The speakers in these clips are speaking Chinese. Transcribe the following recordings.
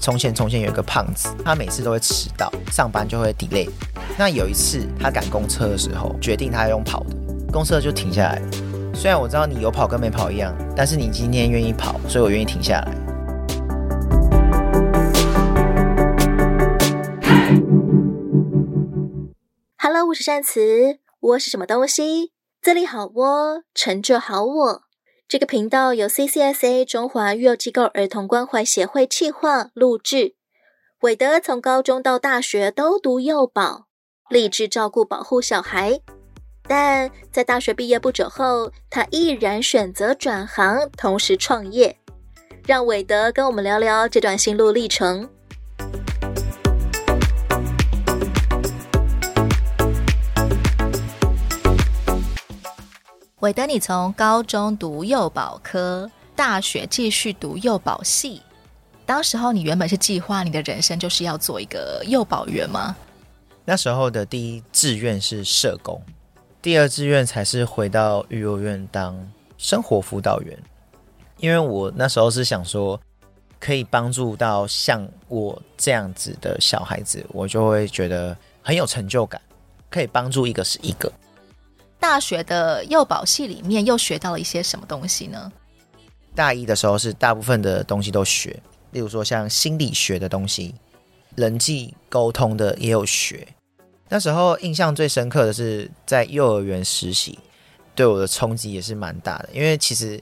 从前从前有一个胖子，他每次都会迟到，上班就会 delay。那有一次他赶公车的时候，决定他要用跑的，公车就停下来了。虽然我知道你有跑跟没跑一样，但是你今天愿意跑，所以我愿意停下来。Hello，我是善慈，我是什么东西？这里好我，成就好我。这个频道由 CCSA 中华育幼机构儿童关怀协会企划录制。韦德从高中到大学都读幼保，立志照顾保护小孩。但在大学毕业不久后，他毅然选择转行，同时创业。让韦德跟我们聊聊这段心路历程。韦德，你从高中读幼保科，大学继续读幼保系。当时候，你原本是计划你的人生就是要做一个幼保员吗？那时候的第一志愿是社工，第二志愿才是回到育幼院当生活辅导员。因为我那时候是想说，可以帮助到像我这样子的小孩子，我就会觉得很有成就感，可以帮助一个是一个。大学的幼保系里面又学到了一些什么东西呢？大一的时候是大部分的东西都学，例如说像心理学的东西、人际沟通的也有学。那时候印象最深刻的是在幼儿园实习，对我的冲击也是蛮大的。因为其实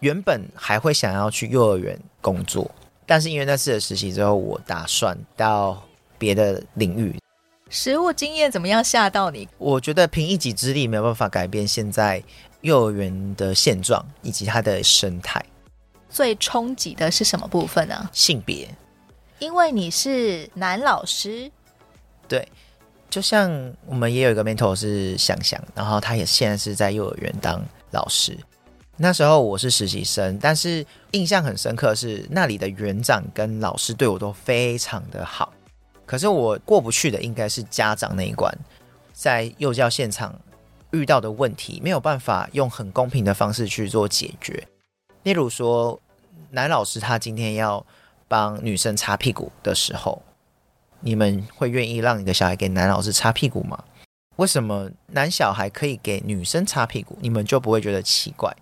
原本还会想要去幼儿园工作，但是因为那次的实习之后，我打算到别的领域。实物经验怎么样吓到你？我觉得凭一己之力没有办法改变现在幼儿园的现状以及它的生态。最冲击的是什么部分呢？性别，因为你是男老师。对，就像我们也有一个 mentor 是想想，然后他也现在是在幼儿园当老师。那时候我是实习生，但是印象很深刻是那里的园长跟老师对我都非常的好。可是我过不去的应该是家长那一关，在幼教现场遇到的问题没有办法用很公平的方式去做解决。例如说，男老师他今天要帮女生擦屁股的时候，你们会愿意让你的小孩给男老师擦屁股吗？为什么男小孩可以给女生擦屁股，你们就不会觉得奇怪？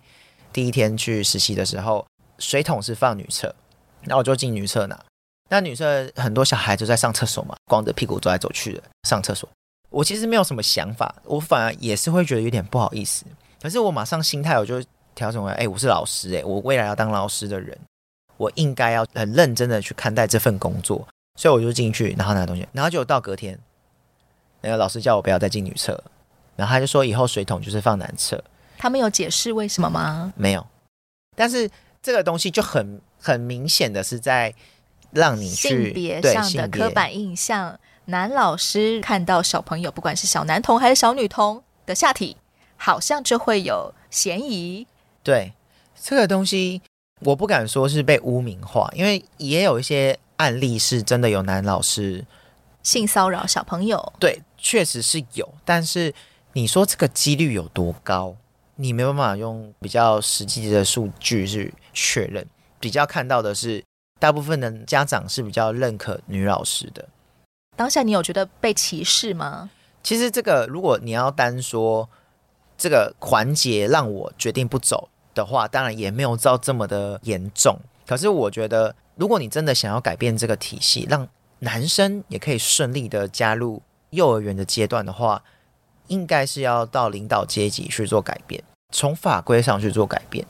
第一天去实习的时候，水桶是放女厕，那我就进女厕拿。那女生很多小孩就在上厕所嘛，光着屁股走来走去的上厕所。我其实没有什么想法，我反而也是会觉得有点不好意思。可是我马上心态我就调整为：哎，我是老师，哎，我未来要当老师的人，我应该要很认真的去看待这份工作。所以我就进去，然后拿东西，然后就到隔天，那个老师叫我不要再进女厕，然后他就说以后水桶就是放男厕。他们有解释为什么吗？没有。但是这个东西就很很明显的是在。让你性别上的刻板印象，男老师看到小朋友，不管是小男童还是小女童的下体，好像就会有嫌疑。对，这个东西，我不敢说是被污名化，因为也有一些案例是真的有男老师性骚扰小朋友。对，确实是有，但是你说这个几率有多高？你没办法用比较实际的数据去确认。比较看到的是。大部分的家长是比较认可女老师的。当下你有觉得被歧视吗？其实这个，如果你要单说这个环节让我决定不走的话，当然也没有到这么的严重。可是我觉得，如果你真的想要改变这个体系，让男生也可以顺利的加入幼儿园的阶段的话，应该是要到领导阶级去做改变，从法规上去做改变。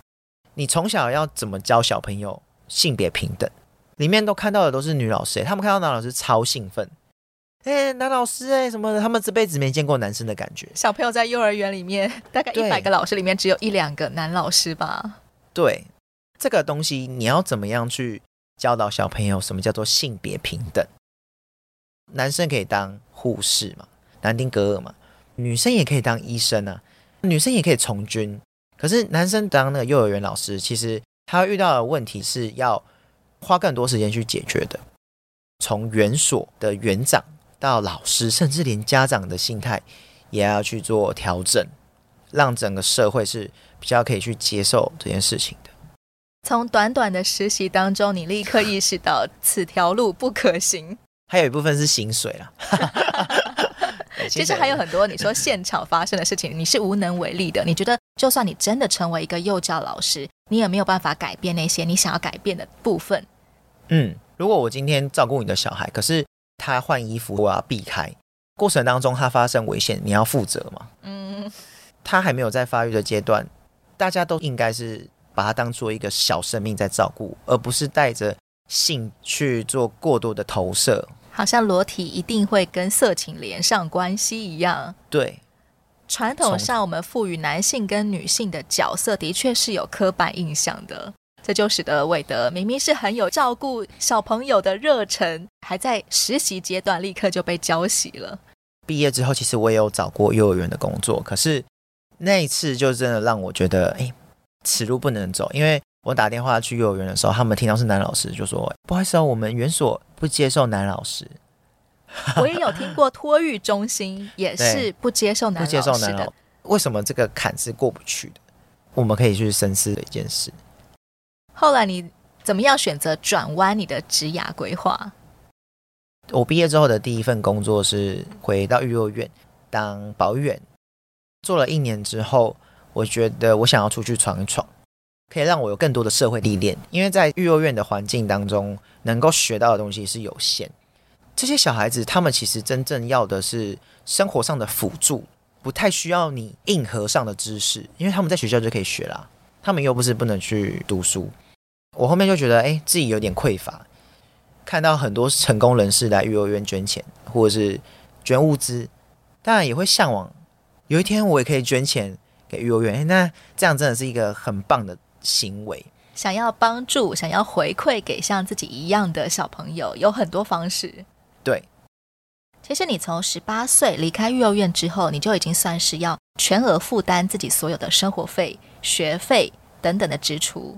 你从小要怎么教小朋友性别平等？里面都看到的都是女老师，他们看到男老师超兴奋，哎，男老师哎什么的，他们这辈子没见过男生的感觉。小朋友在幼儿园里面，大概一百个老师里面只有一两个男老师吧？对，这个东西你要怎么样去教导小朋友什么叫做性别平等？男生可以当护士嘛，南丁格尔嘛，女生也可以当医生啊，女生也可以从军。可是男生当那个幼儿园老师，其实他遇到的问题是要。花更多时间去解决的，从园所的园长到老师，甚至连家长的心态也要去做调整，让整个社会是比较可以去接受这件事情的。从短短的实习当中，你立刻意识到此条路不可行。还有一部分是薪水啦。其实还有很多你说现场发生的事情，你是无能为力的。你觉得，就算你真的成为一个幼教老师，你也没有办法改变那些你想要改变的部分。嗯，如果我今天照顾你的小孩，可是他换衣服，我要避开过程当中他发生危险，你要负责吗？嗯，他还没有在发育的阶段，大家都应该是把他当做一个小生命在照顾，而不是带着性去做过多的投射。好像裸体一定会跟色情连上关系一样。对，传统上我们赋予男性跟女性的角色的确是有刻板印象的，这就使得韦德明明是很有照顾小朋友的热忱，还在实习阶段立刻就被浇熄了。毕业之后，其实我也有找过幼儿园的工作，可是那一次就真的让我觉得，哎，此路不能走，因为。我打电话去幼儿园的时候，他们听到是男老师，就说：“不好意思哦，我们园所不接受男老师。” 我也有听过托育中心也是不接受男。不接受男老师。为什么这个坎是过不去的？我们可以去深思的一件事。后来你怎么样选择转弯你的职涯规划？我毕业之后的第一份工作是回到育幼院当保育员，做了一年之后，我觉得我想要出去闯一闯。可以让我有更多的社会历练，因为在育幼院的环境当中，能够学到的东西是有限。这些小孩子，他们其实真正要的是生活上的辅助，不太需要你硬核上的知识，因为他们在学校就可以学啦。他们又不是不能去读书。我后面就觉得，哎，自己有点匮乏。看到很多成功人士来育幼院捐钱，或者是捐物资，当然也会向往，有一天我也可以捐钱给育幼院。那这样真的是一个很棒的。行为想要帮助、想要回馈给像自己一样的小朋友，有很多方式。对，其实你从十八岁离开育幼院之后，你就已经算是要全额负担自己所有的生活费、学费等等的支出。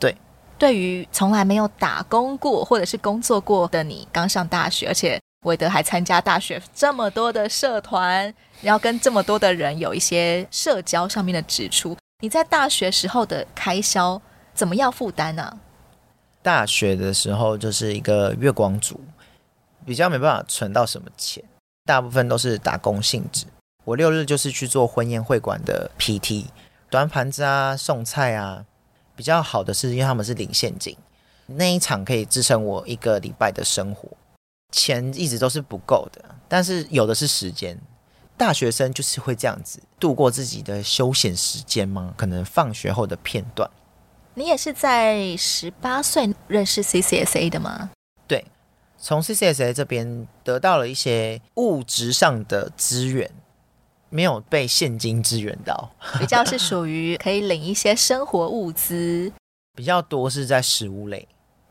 对，对于从来没有打工过或者是工作过的你，刚上大学，而且韦德还参加大学这么多的社团，然后跟这么多的人有一些社交上面的支出。你在大学时候的开销怎么样负担呢？大学的时候就是一个月光族，比较没办法存到什么钱，大部分都是打工性质。我六日就是去做婚宴会馆的 PT，端盘子啊、送菜啊。比较好的是因为他们是领现金，那一场可以支撑我一个礼拜的生活，钱一直都是不够的，但是有的是时间。大学生就是会这样子度过自己的休闲时间吗？可能放学后的片段。你也是在十八岁认识 CCSA 的吗？对，从 CCSA 这边得到了一些物质上的资源，没有被现金支援到，比较是属于可以领一些生活物资，比较多是在食物类，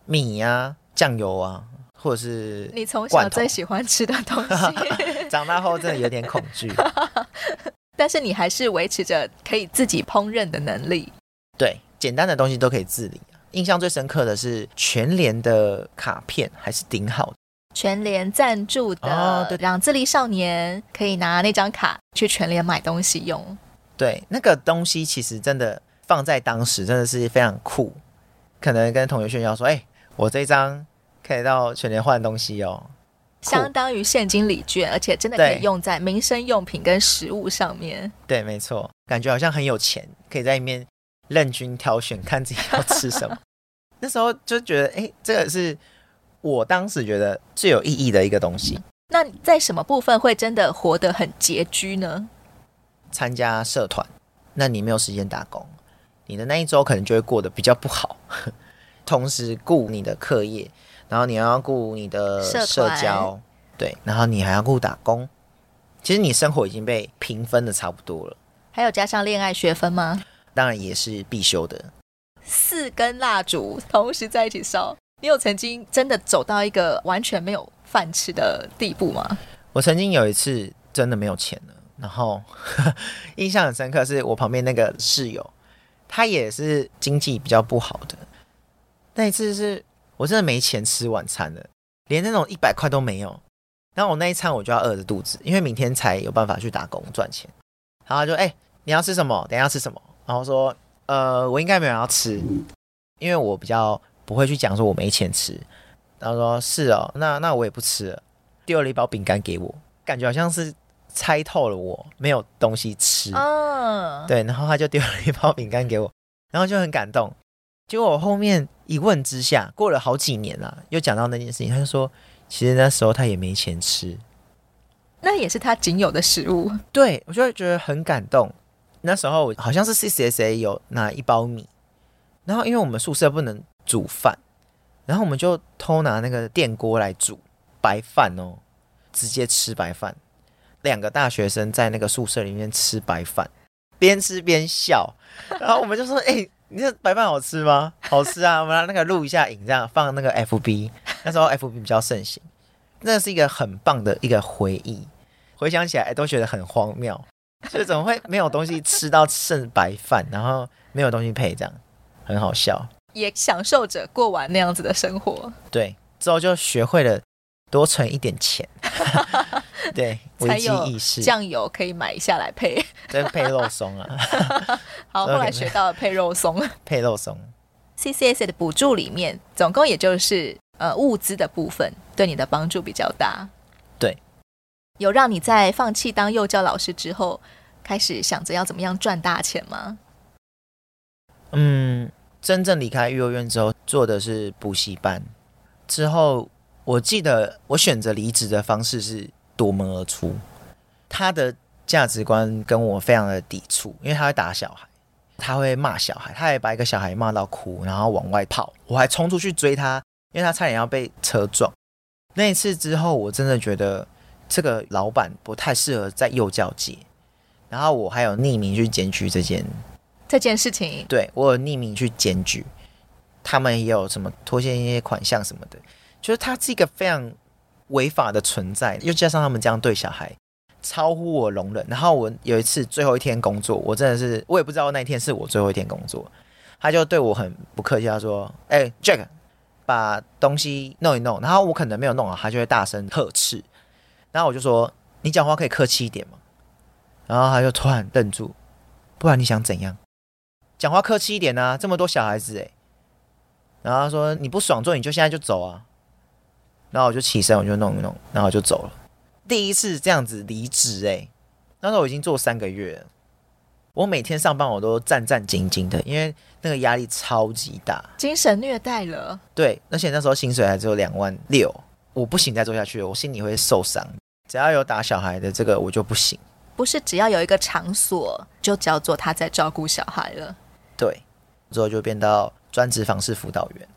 米啊、酱油啊。或者是你从小最喜欢吃的东西，长大后真的有点恐惧。但是你还是维持着可以自己烹饪的能力。对，简单的东西都可以自理。印象最深刻的是全联的卡片还是顶好的，全联赞助的，哦、对，让自立少年可以拿那张卡去全联买东西用。对，那个东西其实真的放在当时真的是非常酷。可能跟同学炫耀说：“哎、欸，我这张。”可以到全联换东西哦，相当于现金礼券，而且真的可以用在民生用品跟食物上面。对，没错，感觉好像很有钱，可以在里面任君挑选，看自己要吃什么。那时候就觉得，哎，这个是我当时觉得最有意义的一个东西。那在什么部分会真的活得很拮据呢？参加社团，那你没有时间打工，你的那一周可能就会过得比较不好。同时顾你的课业。然后你要顾你的社交，对，然后你还要顾打工。其实你生活已经被平分的差不多了。还有加上恋爱学分吗？当然也是必修的。四根蜡烛同时在一起烧，你有曾经真的走到一个完全没有饭吃的地步吗？我曾经有一次真的没有钱了，然后 印象很深刻，是我旁边那个室友，他也是经济比较不好的。那一次是。我真的没钱吃晚餐了，连那种一百块都没有。然后我那一餐我就要饿着肚子，因为明天才有办法去打工赚钱。然后他就哎、欸，你要吃什么？等一下要吃什么？然后说呃，我应该没有人要吃。因为我比较不会去讲说我没钱吃，然后说是哦，那那我也不吃了，丢了一包饼干给我，感觉好像是猜透了我没有东西吃，嗯，对，然后他就丢了一包饼干给我，然后就很感动。结果我后面一问之下，过了好几年了，又讲到那件事情，他就说，其实那时候他也没钱吃，那也是他仅有的食物。对，我就会觉得很感动。那时候好像是 CCSA 有拿一包米，然后因为我们宿舍不能煮饭，然后我们就偷拿那个电锅来煮白饭哦，直接吃白饭。两个大学生在那个宿舍里面吃白饭，边吃边笑，然后我们就说：“哎、你这白饭好吃吗？好吃啊！” 我们来那个录一下影，这样放那个 FB。那时候 FB 比较盛行，那是一个很棒的一个回忆，回想起来都觉得很荒谬。所以怎么会没有东西吃到剩白饭，然后没有东西配，这样很好笑。也享受着过完那样子的生活。对，之后就学会了多存一点钱。对，危机意识。酱油可以买下来配，对，配肉松啊。好，后来学到了配肉松。配肉松。CCSA 的补助里面，总共也就是呃物资的部分，对你的帮助比较大。有让你在放弃当幼教老师之后，开始想着要怎么样赚大钱吗？嗯，真正离开幼儿园之后，做的是补习班。之后，我记得我选择离职的方式是夺门而出。他的价值观跟我非常的抵触，因为他会打小孩，他会骂小孩，他还把一个小孩骂到哭，然后往外跑，我还冲出去追他，因为他差点要被车撞。那一次之后，我真的觉得。这个老板不太适合在幼教界，然后我还有匿名去检举这件这件事情，对，我有匿名去检举，他们也有什么拖欠一些款项什么的，就是他是一个非常违法的存在，又加上他们这样对小孩，超乎我容忍。然后我有一次最后一天工作，我真的是我也不知道那一天是我最后一天工作，他就对我很不客气，他说：“哎，Jack，把东西弄一弄。”然后我可能没有弄好，他就会大声呵斥。然后我就说：“你讲话可以客气一点嘛。”然后他就突然愣住，不然你想怎样？讲话客气一点啊！这么多小孩子诶。然后他说：“你不爽做，你就现在就走啊！”然后我就起身，我就弄一弄，然后就走了。第一次这样子离职诶，那时候我已经做三个月了。我每天上班我都战战兢兢的，因为那个压力超级大，精神虐待了。对，而且那时候薪水还只有两万六，我不行再做下去了，我心里会受伤。只要有打小孩的这个，我就不行。不是只要有一个场所，就叫做他在照顾小孩了。对，之后就变到专职访视辅导员，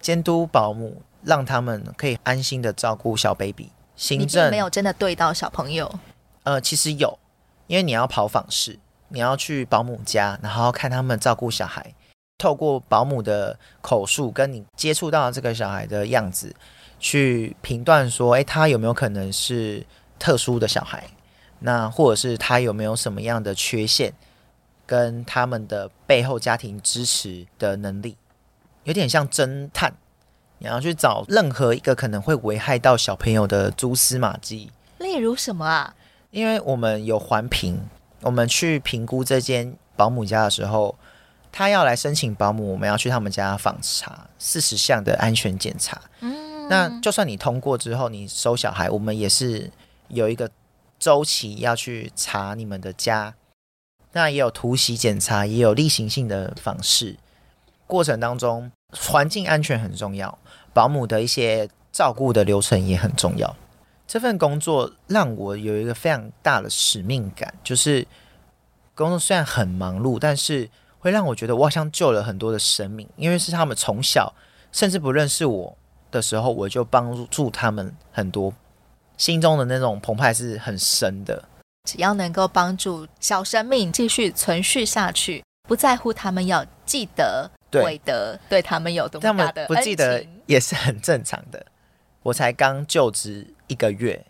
监督保姆，让他们可以安心的照顾小 baby。行政没有真的对到小朋友。呃，其实有，因为你要跑访视，你要去保姆家，然后看他们照顾小孩，透过保姆的口述，跟你接触到这个小孩的样子。去评断说，诶，他有没有可能是特殊的小孩？那或者是他有没有什么样的缺陷？跟他们的背后家庭支持的能力，有点像侦探，你要去找任何一个可能会危害到小朋友的蛛丝马迹。例如什么啊？因为我们有环评，我们去评估这间保姆家的时候，他要来申请保姆，我们要去他们家访查四十项的安全检查。嗯。那就算你通过之后，你收小孩，我们也是有一个周期要去查你们的家。那也有突袭检查，也有例行性的访视。过程当中，环境安全很重要，保姆的一些照顾的流程也很重要。这份工作让我有一个非常大的使命感，就是工作虽然很忙碌，但是会让我觉得我好像救了很多的生命，因为是他们从小甚至不认识我。的时候，我就帮助他们很多，心中的那种澎湃是很深的。只要能够帮助小生命继续存续下去，不在乎他们要记得、对得对他们有多么大的不记得也是很正常的。我才刚就职一个月，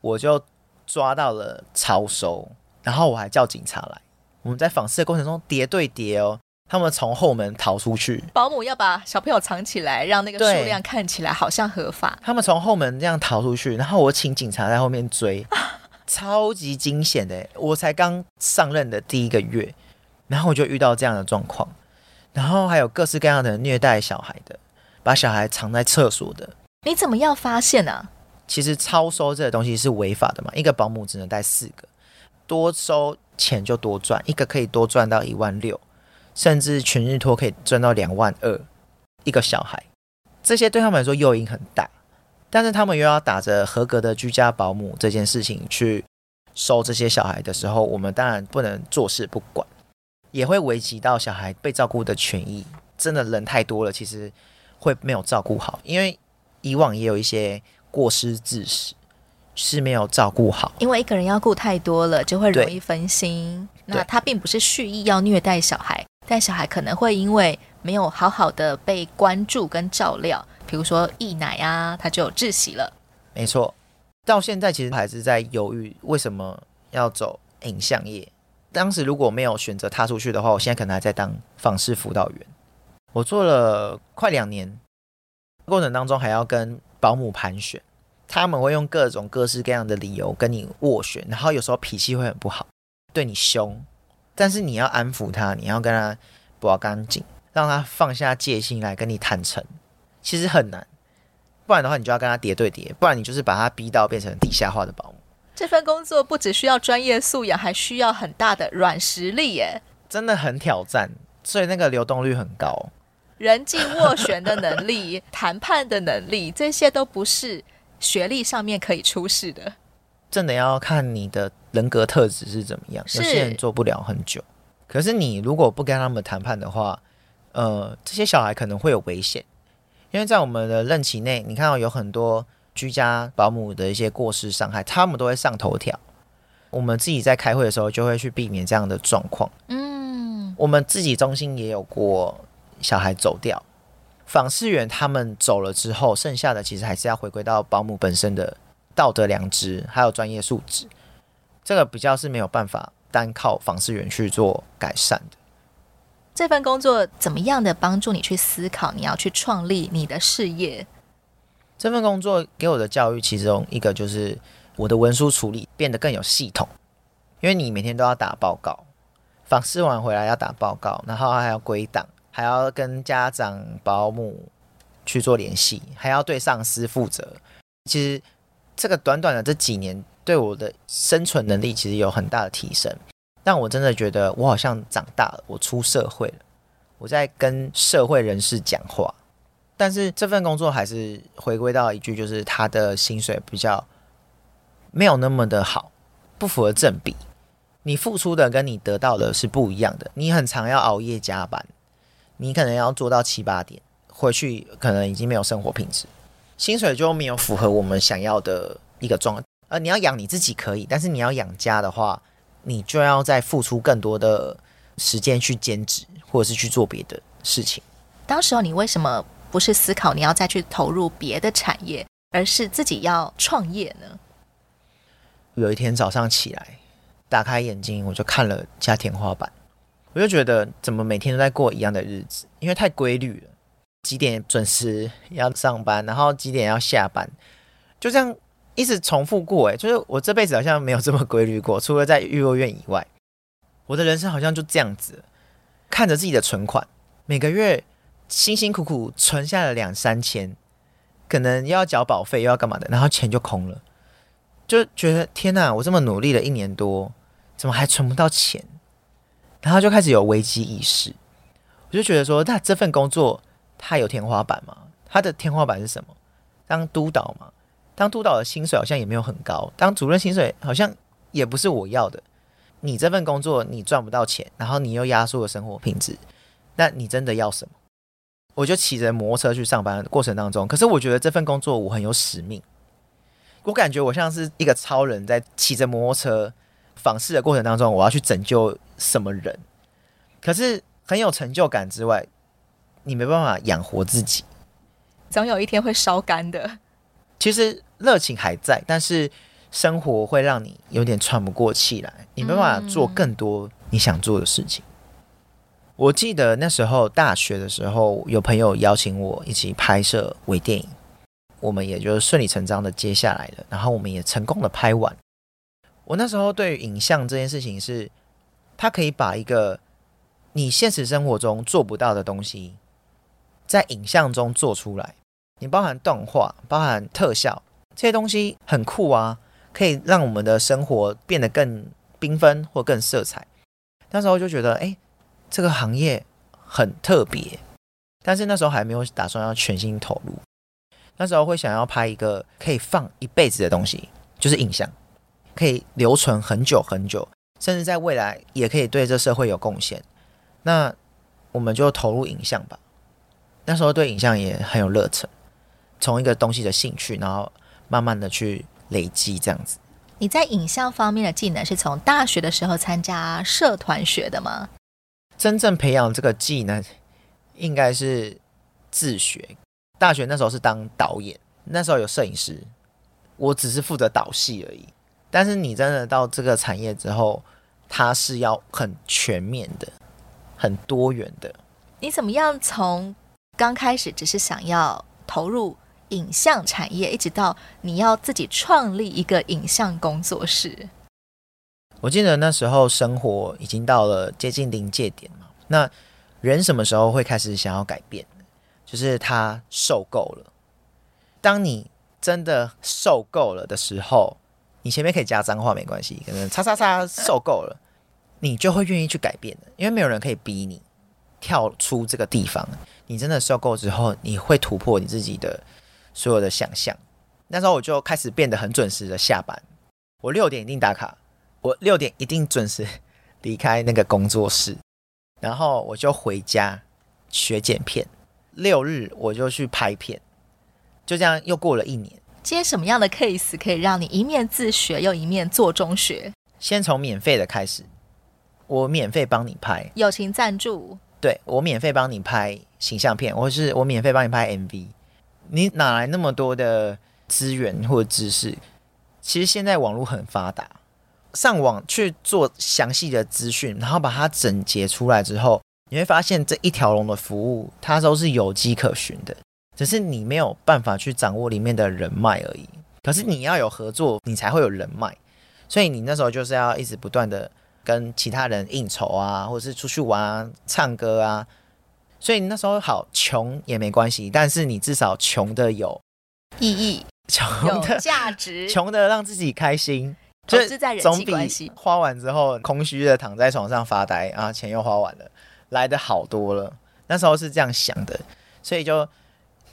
我就抓到了超收，然后我还叫警察来。我们在访视的过程中叠对叠哦。他们从后门逃出去，保姆要把小朋友藏起来，让那个数量看起来好像合法。他们从后门这样逃出去，然后我请警察在后面追，超级惊险的。我才刚上任的第一个月，然后我就遇到这样的状况。然后还有各式各样的虐待小孩的，把小孩藏在厕所的。你怎么样发现呢、啊？其实超收这个东西是违法的嘛，一个保姆只能带四个，多收钱就多赚，一个可以多赚到一万六，甚至全日托可以赚到两万二一个小孩，这些对他们来说诱因很大，但是他们又要打着合格的居家保姆这件事情去收这些小孩的时候，我们当然不能坐视不管，也会危及到小孩被照顾的权益。真的人太多了，其实会没有照顾好，因为以往也有一些。过失致死是没有照顾好，因为一个人要顾太多了，就会容易分心。那他并不是蓄意要虐待小孩，但小孩可能会因为没有好好的被关注跟照料，比如说溢奶啊，他就窒息了。没错，到现在其实还是在犹豫为什么要走影像业。当时如果没有选择踏出去的话，我现在可能还在当访视辅导员。我做了快两年，过程当中还要跟。保姆盘旋，他们会用各种各式各样的理由跟你斡旋，然后有时候脾气会很不好，对你凶，但是你要安抚他，你要跟他保干净，让他放下戒心来跟你坦诚，其实很难，不然的话你就要跟他叠对叠，不然你就是把他逼到变成地下化的保姆。这份工作不只需要专业素养，还需要很大的软实力耶，真的很挑战，所以那个流动率很高。人际斡旋的能力、谈判的能力，这些都不是学历上面可以出示的。真的要看你的人格特质是怎么样。有些人做不了很久，可是你如果不跟他们谈判的话，呃，这些小孩可能会有危险。因为在我们的任期内，你看到有很多居家保姆的一些过失伤害，他们都会上头条。我们自己在开会的时候，就会去避免这样的状况。嗯，我们自己中心也有过。小孩走掉，访视员他们走了之后，剩下的其实还是要回归到保姆本身的道德良知，还有专业素质。这个比较是没有办法单靠访视员去做改善的。这份工作怎么样的帮助你去思考，你要去创立你的事业？这份工作给我的教育，其中一个就是我的文书处理变得更有系统，因为你每天都要打报告，访视完回来要打报告，然后还要归档。还要跟家长、保姆去做联系，还要对上司负责。其实这个短短的这几年，对我的生存能力其实有很大的提升。但我真的觉得我好像长大了，我出社会了，我在跟社会人士讲话。但是这份工作还是回归到一句，就是他的薪水比较没有那么的好，不符合正比。你付出的跟你得到的是不一样的。你很常要熬夜加班。你可能要做到七八点，回去可能已经没有生活品质，薪水就没有符合我们想要的一个状态。呃，你要养你自己可以，但是你要养家的话，你就要再付出更多的时间去兼职，或者是去做别的事情。当时候你为什么不是思考你要再去投入别的产业，而是自己要创业呢？有一天早上起来，打开眼睛，我就看了家天花板。我就觉得怎么每天都在过一样的日子，因为太规律了，几点准时要上班，然后几点要下班，就这样一直重复过。诶，就是我这辈子好像没有这么规律过，除了在育幼院以外，我的人生好像就这样子，看着自己的存款，每个月辛辛苦苦存下了两三千，可能又要缴保费又要干嘛的，然后钱就空了，就觉得天哪，我这么努力了一年多，怎么还存不到钱？然后就开始有危机意识，我就觉得说，那这份工作它有天花板吗？它的天花板是什么？当督导吗，当督导的薪水好像也没有很高，当主任薪水好像也不是我要的。你这份工作你赚不到钱，然后你又压缩了生活品质，那你真的要什么？我就骑着摩托车去上班的过程当中，可是我觉得这份工作我很有使命，我感觉我像是一个超人在骑着摩托车。访视的过程当中，我要去拯救什么人？可是很有成就感之外，你没办法养活自己，总有一天会烧干的。其实热情还在，但是生活会让你有点喘不过气来，你没办法做更多你想做的事情。我记得那时候大学的时候，有朋友邀请我一起拍摄微电影，我们也就顺理成章的接下来了，然后我们也成功的拍完。我那时候对于影像这件事情是，它可以把一个你现实生活中做不到的东西，在影像中做出来。你包含动画、包含特效这些东西很酷啊，可以让我们的生活变得更缤纷或更色彩。那时候就觉得，哎，这个行业很特别。但是那时候还没有打算要全心投入。那时候会想要拍一个可以放一辈子的东西，就是影像，可以留存很久很久，甚至在未来也可以对这社会有贡献。那我们就投入影像吧。那时候对影像也很有热忱，从一个东西的兴趣，然后慢慢的去累积这样子。你在影像方面的技能是从大学的时候参加社团学的吗？真正培养这个技能，应该是自学。大学那时候是当导演，那时候有摄影师，我只是负责导戏而已。但是你真的到这个产业之后，它是要很全面的、很多元的。你怎么样从刚开始只是想要投入影像产业，一直到你要自己创立一个影像工作室？我记得那时候生活已经到了接近临界点嘛。那人什么时候会开始想要改变？就是他受够了。当你真的受够了的时候，你前面可以加脏话没关系，可能叉叉叉受够了，你就会愿意去改变的，因为没有人可以逼你跳出这个地方。你真的受够之后，你会突破你自己的所有的想象。那时候我就开始变得很准时的下班，我六点一定打卡，我六点一定准时离开那个工作室，然后我就回家学剪片。六日我就去拍片，就这样又过了一年。接什么样的 case 可以让你一面自学又一面做中学？先从免费的开始，我免费帮你拍，友情赞助。对，我免费帮你拍形象片，或是我免费帮你拍 MV。你哪来那么多的资源或知识？其实现在网络很发达，上网去做详细的资讯，然后把它整洁出来之后。你会发现这一条龙的服务，它都是有迹可循的，只是你没有办法去掌握里面的人脉而已。可是你要有合作，你才会有人脉。所以你那时候就是要一直不断的跟其他人应酬啊，或者是出去玩啊、唱歌啊。所以你那时候好穷也没关系，但是你至少穷的有意义，穷的价值，穷的让自己开心，投资在人际关系。花完之后空虚的躺在床上发呆啊，钱又花完了。来的好多了，那时候是这样想的，所以就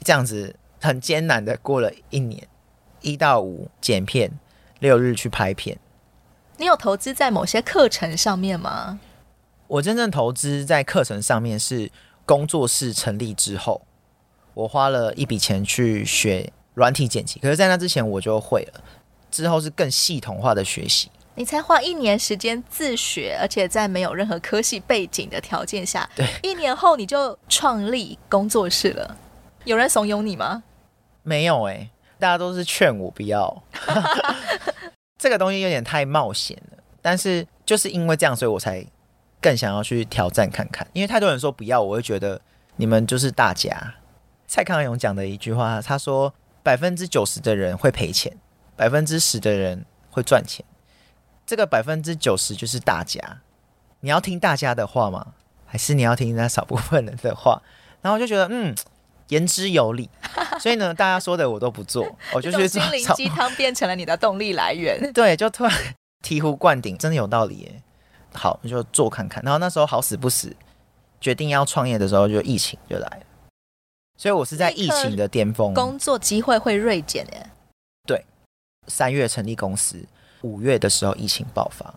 这样子很艰难的过了一年，一到五剪片，六日去拍片。你有投资在某些课程上面吗？我真正投资在课程上面是工作室成立之后，我花了一笔钱去学软体剪辑，可是，在那之前我就会了，之后是更系统化的学习。你才花一年时间自学，而且在没有任何科系背景的条件下，对，一年后你就创立工作室了。有人怂恿你吗？没有哎、欸，大家都是劝我不要。这个东西有点太冒险了，但是就是因为这样，所以我才更想要去挑战看看。因为太多人说不要，我会觉得你们就是大家。蔡康永讲的一句话，他说：百分之九十的人会赔钱，百分之十的人会赚钱。这个百分之九十就是大家，你要听大家的话吗？还是你要听那少部分人的话？然后我就觉得，嗯，言之有理。所以呢，大家说的我都不做，我就觉得心灵鸡汤变成了你的动力来源。对，就突然醍醐灌顶，真的有道理耶。好，你就做看看。然后那时候好死不死，决定要创业的时候，就疫情就来了。所以我是在疫情的巅峰，工作机会会锐减耶。对，三月成立公司。五月的时候，疫情爆发，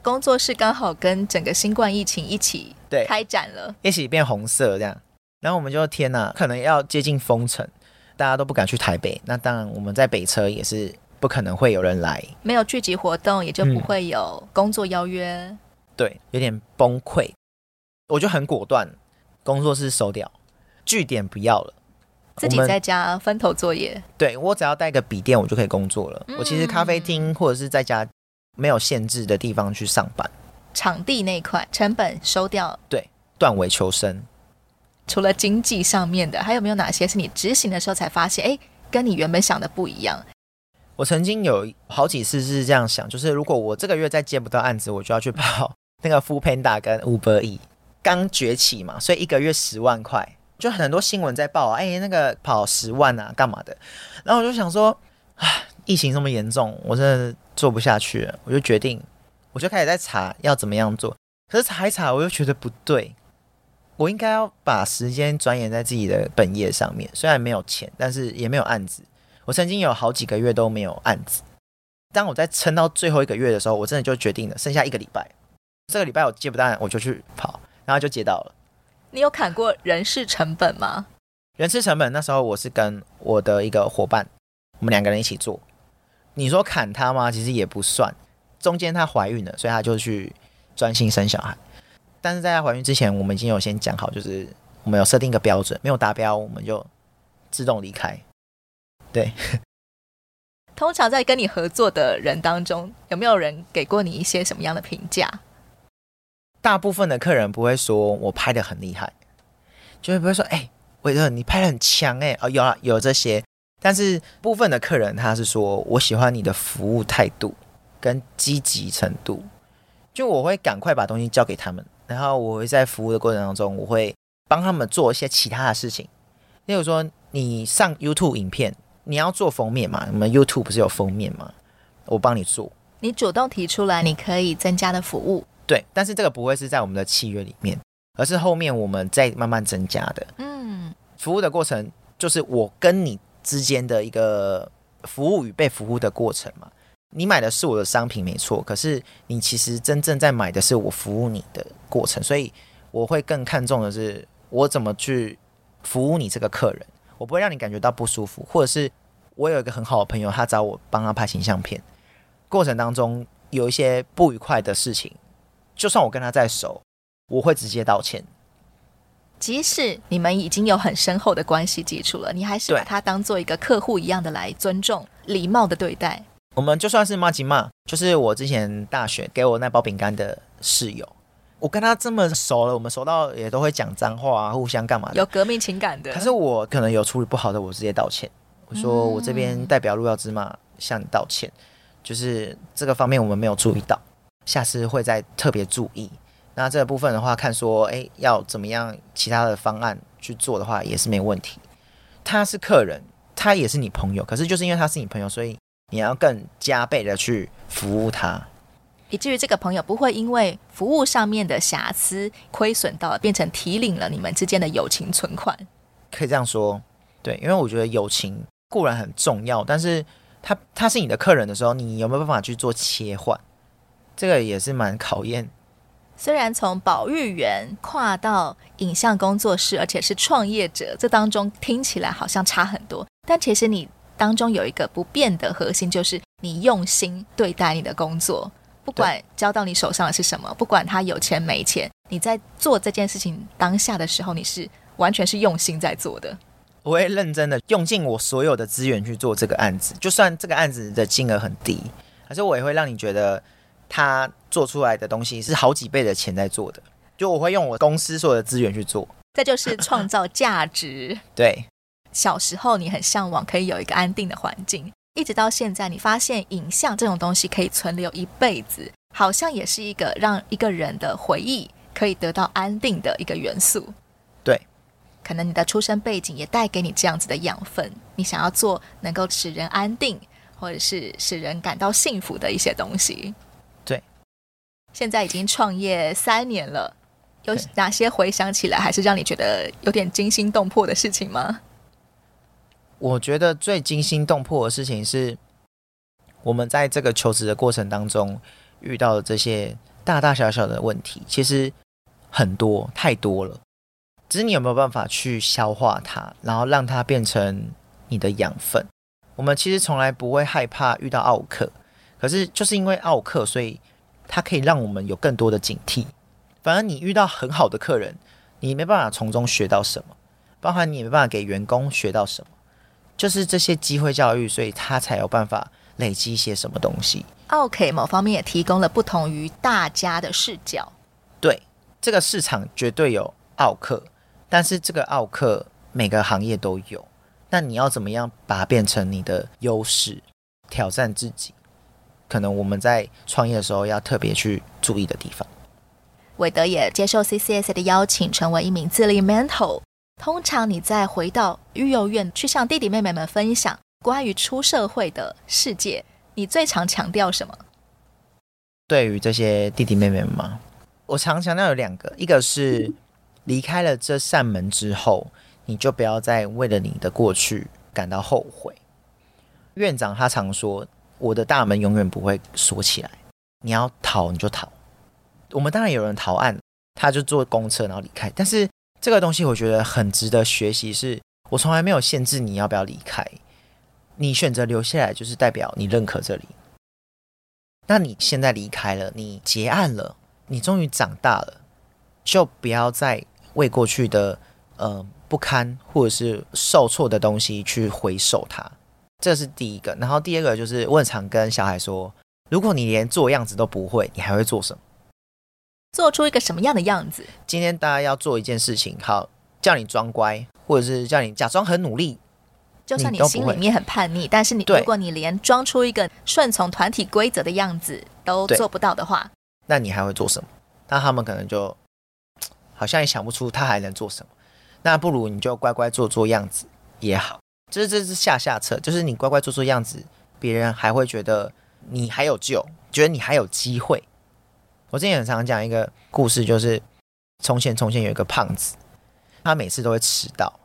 工作室刚好跟整个新冠疫情一起对开展了，一起变红色这样。然后我们就天哪，可能要接近封城，大家都不敢去台北。那当然，我们在北车也是不可能会有人来，没有聚集活动，也就不会有工作邀约。嗯、对，有点崩溃，我就很果断，工作室收掉，据点不要了。自己在家分头作业，对，我只要带个笔电，我就可以工作了。嗯、我其实咖啡厅或者是在家没有限制的地方去上班，场地那块成本收掉，对，断尾求生。除了经济上面的，还有没有哪些是你执行的时候才发现，哎，跟你原本想的不一样？我曾经有好几次是这样想，就是如果我这个月再接不到案子，我就要去跑那个 Full Panda 跟 Uber E，刚崛起嘛，所以一个月十万块，就很多新闻在报，哎、那个跑十万啊，干嘛的？然后我就想说，啊，疫情这么严重，我真的做不下去了，我就决定，我就开始在查要怎么样做。可是查一查，我又觉得不对，我应该要把时间转眼在自己的本业上面。虽然没有钱，但是也没有案子。我曾经有好几个月都没有案子。当我在撑到最后一个月的时候，我真的就决定了，剩下一个礼拜，这个礼拜我接不到案，我就去跑，然后就接到了。你有砍过人事成本吗？人事成本那时候我是跟我的一个伙伴，我们两个人一起做。你说砍他吗？其实也不算。中间她怀孕了，所以她就去专心生小孩。但是在她怀孕之前，我们已经有先讲好，就是我们有设定一个标准，没有达标我们就自动离开。对。通常在跟你合作的人当中，有没有人给过你一些什么样的评价？大部分的客人不会说我拍的很厉害，就会不会说：“哎、欸，韦德，你拍得很强哎！”哦，有啊，有这些。但是部分的客人他是说我喜欢你的服务态度跟积极程度，就我会赶快把东西交给他们，然后我会在服务的过程当中，我会帮他们做一些其他的事情，例如说你上 YouTube 影片。你要做封面嘛？我们 YouTube 不是有封面吗？我帮你做。你主动提出来，你可以增加的服务。对，但是这个不会是在我们的契约里面，而是后面我们再慢慢增加的。嗯，服务的过程就是我跟你之间的一个服务与被服务的过程嘛。你买的是我的商品没错，可是你其实真正在买的是我服务你的过程，所以我会更看重的是我怎么去服务你这个客人。我不会让你感觉到不舒服，或者是我有一个很好的朋友，他找我帮他拍形象片，过程当中有一些不愉快的事情，就算我跟他再熟，我会直接道歉。即使你们已经有很深厚的关系基础了，你还是把他当做一个客户一样的来尊重、礼貌的对待。我们就算是骂吉骂，就是我之前大学给我那包饼干的室友。我跟他这么熟了，我们熟到也都会讲脏话啊，互相干嘛的？有革命情感的。可是我可能有处理不好的，我直接道歉。我说我这边代表鹿跃芝麻向你道歉，嗯、就是这个方面我们没有注意到，下次会再特别注意。那这个部分的话，看说哎要怎么样其他的方案去做的话，也是没问题。他是客人，他也是你朋友，可是就是因为他是你朋友，所以你要更加倍的去服务他。以至于这个朋友不会因为服务上面的瑕疵亏损到变成提领了你们之间的友情存款，可以这样说，对，因为我觉得友情固然很重要，但是他他是你的客人的时候，你有没有办法去做切换？这个也是蛮考验。虽然从保育员跨到影像工作室，而且是创业者，这当中听起来好像差很多，但其实你当中有一个不变的核心，就是你用心对待你的工作。不管交到你手上的是什么，不管他有钱没钱，你在做这件事情当下的时候，你是完全是用心在做的。我会认真的用尽我所有的资源去做这个案子，就算这个案子的金额很低，可是我也会让你觉得他做出来的东西是好几倍的钱在做的。就我会用我公司所有的资源去做，这就是创造价值。对，小时候你很向往可以有一个安定的环境。一直到现在，你发现影像这种东西可以存留一辈子，好像也是一个让一个人的回忆可以得到安定的一个元素。对，可能你的出生背景也带给你这样子的养分，你想要做能够使人安定，或者是使人感到幸福的一些东西。对，现在已经创业三年了，有哪些回想起来还是让你觉得有点惊心动魄的事情吗？我觉得最惊心动魄的事情是，我们在这个求职的过程当中遇到的这些大大小小的问题，其实很多太多了。只是你有没有办法去消化它，然后让它变成你的养分？我们其实从来不会害怕遇到奥客，可是就是因为奥客，所以它可以让我们有更多的警惕。反而你遇到很好的客人，你没办法从中学到什么，包含你也没办法给员工学到什么。就是这些机会教育，所以他才有办法累积一些什么东西。OK，某方面也提供了不同于大家的视角。对，这个市场绝对有奥克，但是这个奥克每个行业都有。那你要怎么样把它变成你的优势，挑战自己？可能我们在创业的时候要特别去注意的地方。韦德也接受 CCSA 的邀请，成为一名自立 mentor。通常你再回到育幼院去向弟弟妹妹们分享关于出社会的世界，你最常强调什么？对于这些弟弟妹妹们吗？我常强调有两个，一个是离开了这扇门之后，你就不要再为了你的过去感到后悔。院长他常说：“我的大门永远不会锁起来，你要逃你就逃。”我们当然有人逃案，他就坐公车然后离开，但是。这个东西我觉得很值得学习，是我从来没有限制你要不要离开，你选择留下来就是代表你认可这里。那你现在离开了，你结案了，你终于长大了，就不要再为过去的呃不堪或者是受挫的东西去回首它。这是第一个。然后第二个就是我很常跟小孩说，如果你连做样子都不会，你还会做什么？做出一个什么样的样子？今天大家要做一件事情，好，叫你装乖，或者是叫你假装很努力，就算你心里面很叛逆，但是你如果你连装出一个顺从团体规则的样子都做不到的话，那你还会做什么？那他们可能就好像也想不出他还能做什么。那不如你就乖乖做做样子也好，就是这是下下策，就是你乖乖做做样子，别人还会觉得你还有救，觉得你还有机会。我之前很常讲一个故事，就是从前从前有一个胖子，他每次都会迟到，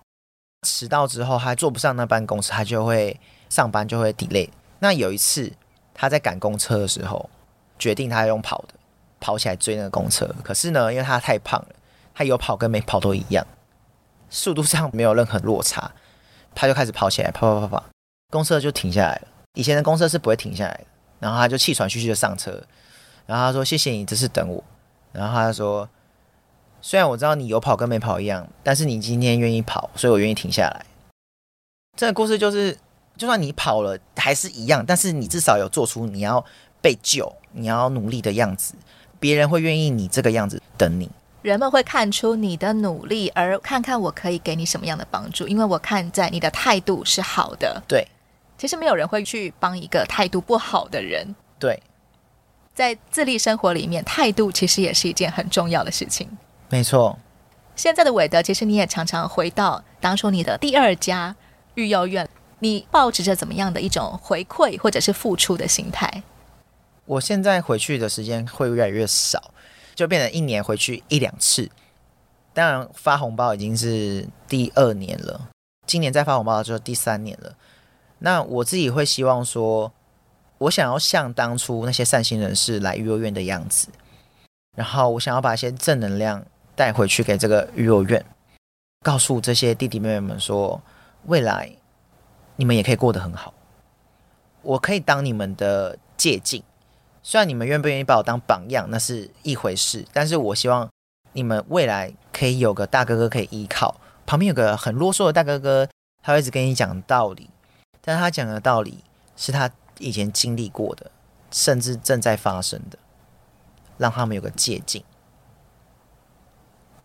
迟到之后他坐不上那班公车，他就会上班就会 delay。那有一次他在赶公车的时候，决定他要用跑的跑起来追那个公车。可是呢，因为他太胖了，他有跑跟没跑都一样，速度上没有任何落差，他就开始跑起来，跑跑跑跑，公车就停下来了。以前的公车是不会停下来的，然后他就气喘吁吁的上车。然后他说：“谢谢你这是等我。”然后他就说：“虽然我知道你有跑跟没跑一样，但是你今天愿意跑，所以我愿意停下来。”这个故事就是，就算你跑了还是一样，但是你至少有做出你要被救、你要努力的样子，别人会愿意你这个样子等你。人们会看出你的努力，而看看我可以给你什么样的帮助，因为我看在你的态度是好的。对，其实没有人会去帮一个态度不好的人。对。在自立生活里面，态度其实也是一件很重要的事情。没错。现在的韦德，其实你也常常回到当初你的第二家育幼院，你抱持着怎么样的一种回馈或者是付出的心态？我现在回去的时间会越来越少，就变成一年回去一两次。当然，发红包已经是第二年了，今年再发红包就是第三年了。那我自己会希望说。我想要像当初那些善心人士来育幼院的样子，然后我想要把一些正能量带回去给这个育幼院，告诉这些弟弟妹妹们说，未来你们也可以过得很好。我可以当你们的借镜，虽然你们愿不愿意把我当榜样那是一回事，但是我希望你们未来可以有个大哥哥可以依靠，旁边有个很啰嗦的大哥哥，他会一直跟你讲道理，但他讲的道理是他。以前经历过的，甚至正在发生的，让他们有个借鉴。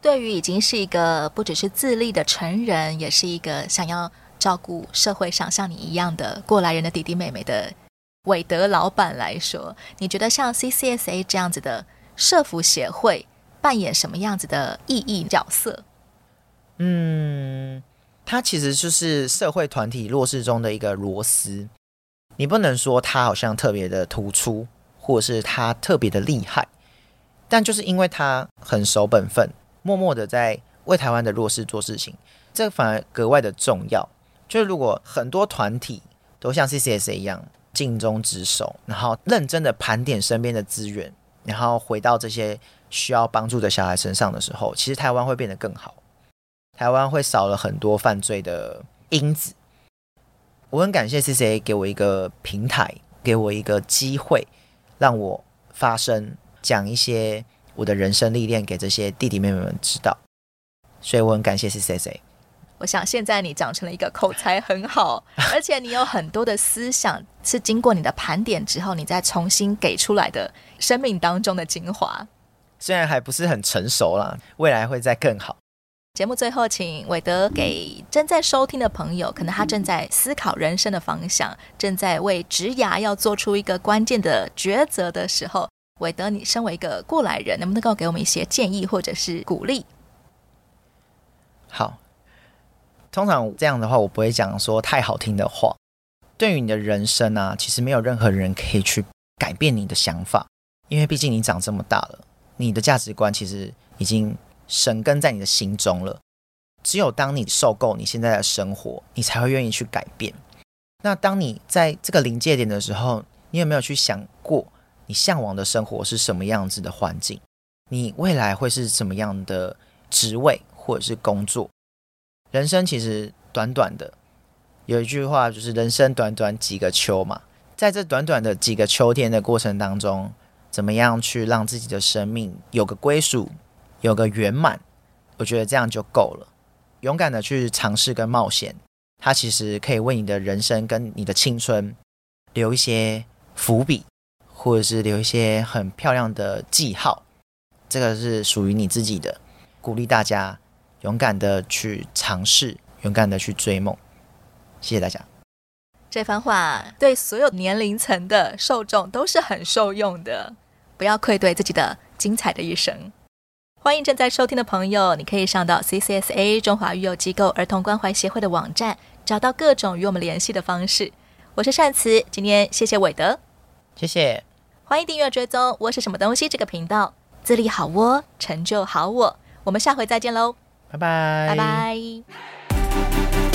对于已经是一个不只是自立的成人，也是一个想要照顾社会上像你一样的过来人的弟弟妹妹的韦德老板来说，你觉得像 CCSA 这样子的社福协会扮演什么样子的意义角色？嗯，它其实就是社会团体弱势中的一个螺丝。你不能说他好像特别的突出，或者是他特别的厉害，但就是因为他很守本分，默默的在为台湾的弱势做事情，这反而格外的重要。就是如果很多团体都像 CCSA 一样尽忠职守，然后认真的盘点身边的资源，然后回到这些需要帮助的小孩身上的时候，其实台湾会变得更好，台湾会少了很多犯罪的因子。我很感谢 CCSA 给我一个平台，给我一个机会，让我发声，讲一些我的人生历练给这些弟弟妹妹们知道。所以我很感谢 CCSA。我想现在你长成了一个口才很好，而且你有很多的思想是经过你的盘点之后，你再重新给出来的生命当中的精华。虽然还不是很成熟啦，未来会再更好。节目最后，请韦德给正在收听的朋友，可能他正在思考人生的方向，正在为职涯要做出一个关键的抉择的时候，韦德，你身为一个过来人，能不能够给我们一些建议或者是鼓励？好，通常这样的话，我不会讲说太好听的话。对于你的人生啊，其实没有任何人可以去改变你的想法，因为毕竟你长这么大了，你的价值观其实已经神根在你的心中了。只有当你受够你现在的生活，你才会愿意去改变。那当你在这个临界点的时候，你有没有去想过，你向往的生活是什么样子的环境？你未来会是什么样的职位或者是工作？人生其实短短的。有一句话就是“人生短短几个秋”嘛，在这短短的几个秋天的过程当中，怎么样去让自己的生命有个归属，有个圆满？我觉得这样就够了。勇敢的去尝试跟冒险，它其实可以为你的人生跟你的青春留一些伏笔，或者是留一些很漂亮的记号。这个是属于你自己的。鼓励大家勇敢的去尝试，勇敢的去追梦。谢谢大家。这番话对所有年龄层的受众都是很受用的。不要愧对自己的精彩的一生。欢迎正在收听的朋友，你可以上到 CCSA 中华育幼机构儿童关怀协会的网站，找到各种与我们联系的方式。我是善慈，今天谢谢韦德，谢谢。欢迎订阅追踪我是什么东西这个频道，自立好我，成就好我。我们下回再见喽，拜拜，拜拜。